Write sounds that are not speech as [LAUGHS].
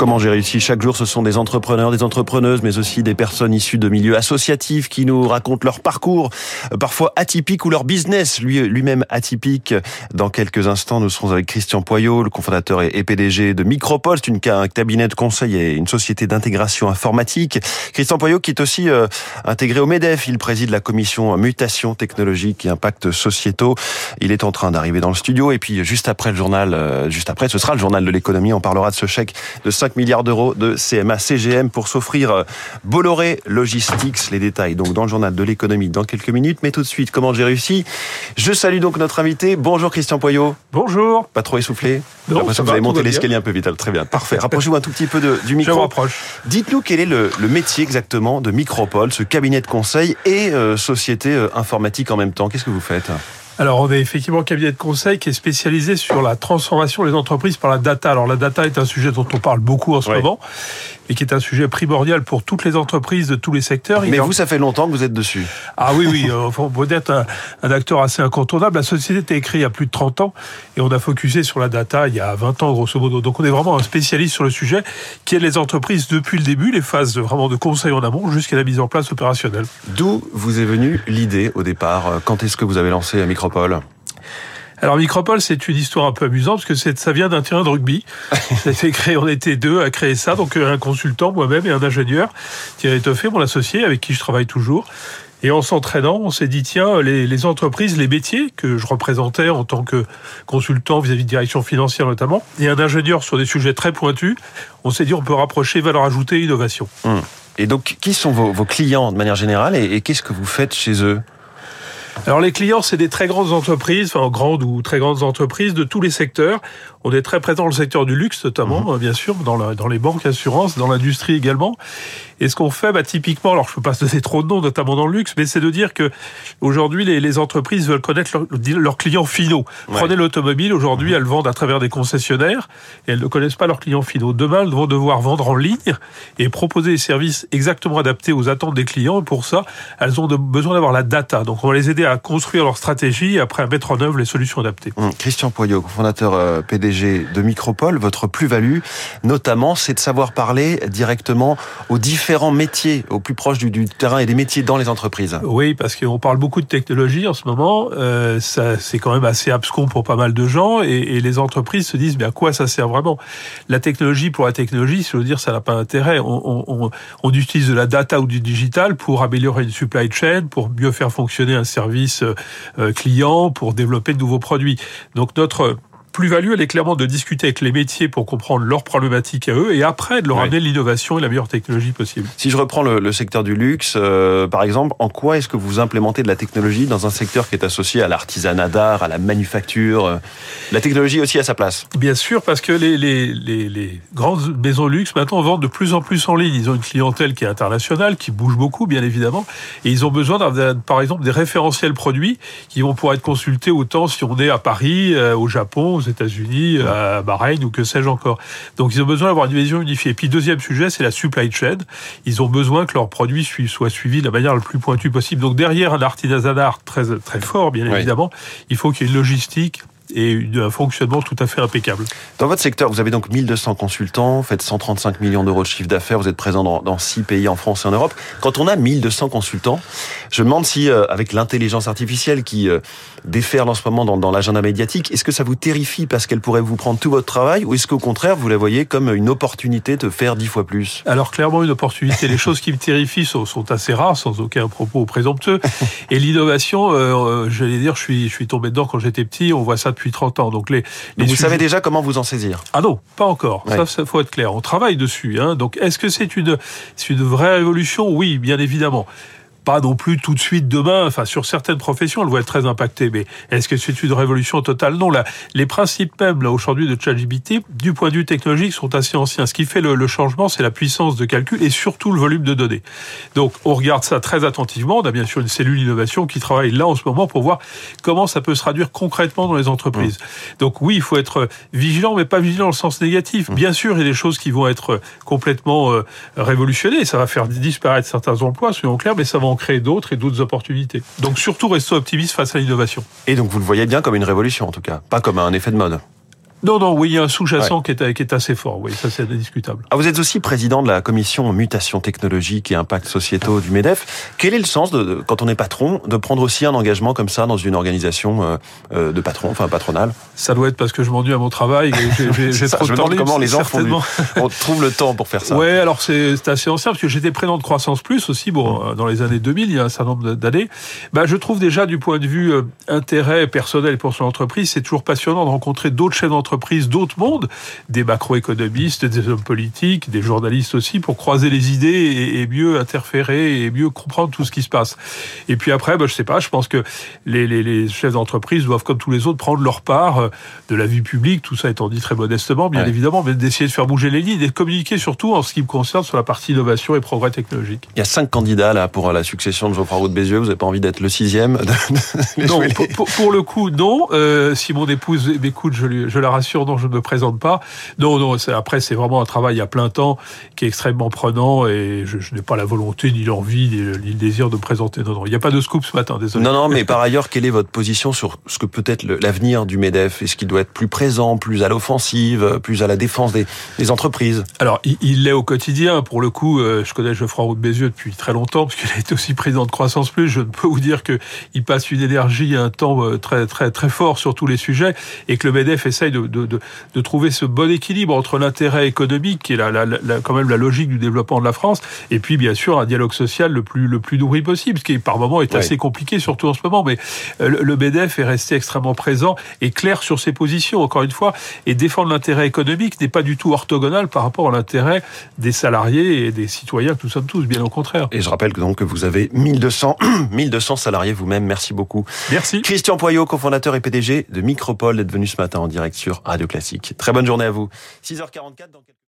Comment j'ai réussi Chaque jour, ce sont des entrepreneurs, des entrepreneuses, mais aussi des personnes issues de milieux associatifs qui nous racontent leur parcours, euh, parfois atypique, ou leur business, lui, lui-même atypique. Dans quelques instants, nous serons avec Christian Poyot, le cofondateur et PDG de Micropole. C'est une, un cabinet de conseil et une société d'intégration informatique. Christian Poyot qui est aussi euh, intégré au MEDEF. Il préside la commission mutation technologique et impact sociétaux. Il est en train d'arriver dans le studio. Et puis, juste après le journal, euh, juste après, ce sera le journal de l'économie. On parlera de ce chèque de 5 milliards d'euros de CMA CGM pour s'offrir euh, Bolloré Logistics. Les détails, donc, dans le journal de l'économie dans quelques minutes. Mais tout de suite, comment j'ai réussi? Je salue donc notre invité. Bonjour Christian Poyot. Bonjour. Pas trop essoufflé? J'ai l'impression que vous avez monté l'escalier un peu vite. Très bien. Parfait. [LAUGHS] Rapprochez-vous un tout petit peu de, du micro. Je rapproche. Dites-nous quel est le, le, métier exactement de Micropole, ce cabinet de conseil et euh, société euh, informatique en même temps. Qu'est-ce que vous faites? Alors, on est effectivement un cabinet de conseil qui est spécialisé sur la transformation des entreprises par la data. Alors, la data est un sujet dont on parle beaucoup en ce oui. moment et qui est un sujet primordial pour toutes les entreprises de tous les secteurs. Mais vous, ça fait longtemps que vous êtes dessus. Ah oui, oui, euh, peut être un, un, acteur assez incontournable. La société a été écrite il y a plus de 30 ans et on a focusé sur la data il y a 20 ans, grosso modo. Donc, on est vraiment un spécialiste sur le sujet qui aide les entreprises depuis le début, les phases de, vraiment de conseil en amont jusqu'à la mise en place opérationnelle. D'où vous est venue l'idée au départ Quand est-ce que vous avez lancé Micropole? Alors Micropole, c'est une histoire un peu amusante parce que ça vient d'un terrain de rugby. [LAUGHS] ça a été créé, on était deux à créer ça, donc un consultant moi-même et un ingénieur, Thierry Toffé, mon associé, avec qui je travaille toujours. Et en s'entraînant, on s'est dit, tiens, les, les, entreprises, les métiers que je représentais en tant que consultant vis-à-vis -vis de direction financière notamment, et un ingénieur sur des sujets très pointus, on s'est dit, on peut rapprocher valeur ajoutée et innovation. Hum. Et donc, qui sont vos, vos clients de manière générale et, et qu'est-ce que vous faites chez eux? Alors les clients, c'est des très grandes entreprises, enfin grandes ou très grandes entreprises de tous les secteurs. On est très présent dans le secteur du luxe notamment, mmh. bien sûr, dans, la, dans les banques, assurances, dans l'industrie également. Et ce qu'on fait, bah, typiquement, alors je peux pas [LAUGHS] donner trop de noms, notamment dans le luxe, mais c'est de dire que aujourd'hui les, les, entreprises veulent connaître leurs leur clients finaux. Ouais. Prenez l'automobile, aujourd'hui mmh. elles vendent à travers des concessionnaires et elles ne connaissent pas leurs clients finaux. Demain, elles vont devoir vendre en ligne et proposer des services exactement adaptés aux attentes des clients. Et pour ça, elles ont de, besoin d'avoir la data. Donc on va les aider à construire leur stratégie et après à mettre en œuvre les solutions adaptées. Mmh. Christian Poyot, fondateur euh, PDG de Micropole, votre plus-value, notamment, c'est de savoir parler directement aux différents métiers, au plus proche du, terrain et des métiers dans les entreprises. Oui, parce qu'on parle beaucoup de technologie en ce moment. Euh, ça, c'est quand même assez abscon pour pas mal de gens et, les entreprises se disent, mais à quoi ça sert vraiment? La technologie pour la technologie, je veux dire, ça n'a pas d'intérêt. On, on, utilise de la data ou du digital pour améliorer une supply chain, pour mieux faire fonctionner un service euh, client pour développer de nouveaux produits. Donc notre plus-value, elle est clairement de discuter avec les métiers pour comprendre leurs problématiques à eux et après de leur amener l'innovation et la meilleure technologie possible. Si je reprends le, le secteur du luxe, euh, par exemple, en quoi est-ce que vous implémentez de la technologie dans un secteur qui est associé à l'artisanat d'art, à la manufacture euh, La technologie aussi à sa place? Bien sûr, parce que les, les, les, les grandes maisons de luxe maintenant vendent de plus en plus en ligne. Ils ont une clientèle qui est internationale, qui bouge beaucoup, bien évidemment, et ils ont besoin, par exemple, des référentiels produits qui vont pouvoir être consultés autant si on est à Paris, euh, au Japon, aux États-Unis, à Bahreïn ou que sais-je encore. Donc ils ont besoin d'avoir une vision unifiée. Et puis deuxième sujet, c'est la supply chain. Ils ont besoin que leurs produits soient suivis de la manière la plus pointue possible. Donc derrière un artisanat très très fort, bien évidemment, il faut qu'il y ait une logistique et un fonctionnement tout à fait impeccable. Dans votre secteur, vous avez donc 1200 consultants, faites 135 millions d'euros de chiffre d'affaires, vous êtes présent dans, dans 6 pays en France et en Europe. Quand on a 1200 consultants, je me demande si, euh, avec l'intelligence artificielle qui euh, déferle en ce moment dans, dans l'agenda médiatique, est-ce que ça vous terrifie parce qu'elle pourrait vous prendre tout votre travail ou est-ce qu'au contraire, vous la voyez comme une opportunité de faire 10 fois plus? Alors clairement une opportunité. Les [LAUGHS] choses qui me terrifient sont, sont, assez rares, sans aucun propos présomptueux. Et l'innovation, euh, j'allais dire, je suis, je suis tombé dedans quand j'étais petit, on voit ça depuis 30 ans. Donc les, les vous sujets... savez déjà comment vous en saisir Ah non, pas encore. Ouais. Ça, ça faut être clair. On travaille dessus. Hein. Donc est-ce que c'est une, une vraie révolution? Oui, bien évidemment pas non plus tout de suite demain. Enfin, sur certaines professions, elles vont être très impactées. Mais est-ce que c'est une révolution totale? Non. Là, les principes même là aujourd'hui de ChatGPT, du point de vue technologique, sont assez anciens. Ce qui fait le, le changement, c'est la puissance de calcul et surtout le volume de données. Donc, on regarde ça très attentivement. On a bien sûr une cellule d'innovation qui travaille là en ce moment pour voir comment ça peut se traduire concrètement dans les entreprises. Mmh. Donc, oui, il faut être vigilant, mais pas vigilant dans le sens négatif. Mmh. Bien sûr, il y a des choses qui vont être complètement euh, révolutionnées. Ça va faire disparaître certains emplois, soyons clairs, mais ça va en créer d'autres et d'autres opportunités. Donc surtout restons optimistes face à l'innovation. Et donc vous le voyez bien comme une révolution en tout cas, pas comme un effet de mode. Non, non, oui, il y a un sous-jacent qui, est, qui est assez fort, oui, ça c'est indiscutable. Ah, vous êtes aussi président de la commission mutation technologique et impact sociétaux du MEDEF. Quel est le sens, de, quand on est patron, de prendre aussi un engagement comme ça dans une organisation euh, euh, de patron, enfin patronale? Ça doit être parce que je m'ennuie à mon travail j'ai [LAUGHS] trop de temps comment les gens font on trouve le temps pour faire ça. Ouais, alors c'est assez ancien parce que j'étais président de Croissance Plus aussi, bon, mmh. dans les années 2000, il y a un certain nombre d'années. Bah, je trouve déjà du point de vue euh, intérêt personnel pour son entreprise, c'est toujours passionnant de rencontrer d'autres chefs d'entreprise, d'autres mondes des macroéconomistes, des hommes politiques, des journalistes aussi, pour croiser les idées et, mieux interférer et mieux comprendre tout ce qui se passe. Et puis après, bah, je sais pas, je pense que les, les, les chefs d'entreprise doivent, comme tous les autres, prendre leur part euh, de la vie publique, tout ça étant dit très modestement, bien évidemment, mais d'essayer de faire bouger les lignes et de communiquer surtout en ce qui me concerne sur la partie innovation et progrès technologique. Il y a cinq candidats là pour la succession de Geoffroy Roux de Bézieux. Vous n'avez pas envie d'être le sixième Non, pour, pour, le coup, non. Euh, si mon épouse m'écoute, je, je la rassure, non, je ne me présente pas. Non, non, après, c'est vraiment un travail à plein temps qui est extrêmement prenant et je, n'ai pas la volonté, ni l'envie, ni, le désir de me présenter. Non, non, il n'y a pas de scoop ce matin, désolé. Non, non, mais [LAUGHS] par ailleurs, quelle est votre position sur ce que peut être l'avenir du MEDEF? Est-ce qu'il doit être plus présent, plus à l'offensive, plus à la défense des, des entreprises? Alors, il l'est au quotidien. Pour le coup, euh, je connais Geoffroy Roux de Bézieux depuis très longtemps, parce qu'il a été aussi président de Croissance Plus. Je peux vous dire qu'il passe une énergie, un temps euh, très, très, très fort sur tous les sujets et que le MEDEF essaye de, de, de, de trouver ce bon équilibre entre l'intérêt économique, qui est la, la, la, quand même la logique du développement de la France, et puis bien sûr un dialogue social le plus le plus nourri possible, ce qui par moment est assez compliqué, surtout en ce moment. Mais euh, le BDF est resté extrêmement présent et clair sur ses positions. Encore une fois, et défendre l'intérêt économique n'est pas du tout orthogonal par rapport à l'intérêt des salariés et des citoyens que nous sommes tous, bien au contraire. Et je rappelle que donc que vous avez 1200 1200 [CLEARS THROAT] salariés vous-même. Merci beaucoup. Merci. Christian Poyot, cofondateur et PDG de Micropole, est venu ce matin en direct Radio Classique. Très bonne journée à vous. 6h44 dans quelques...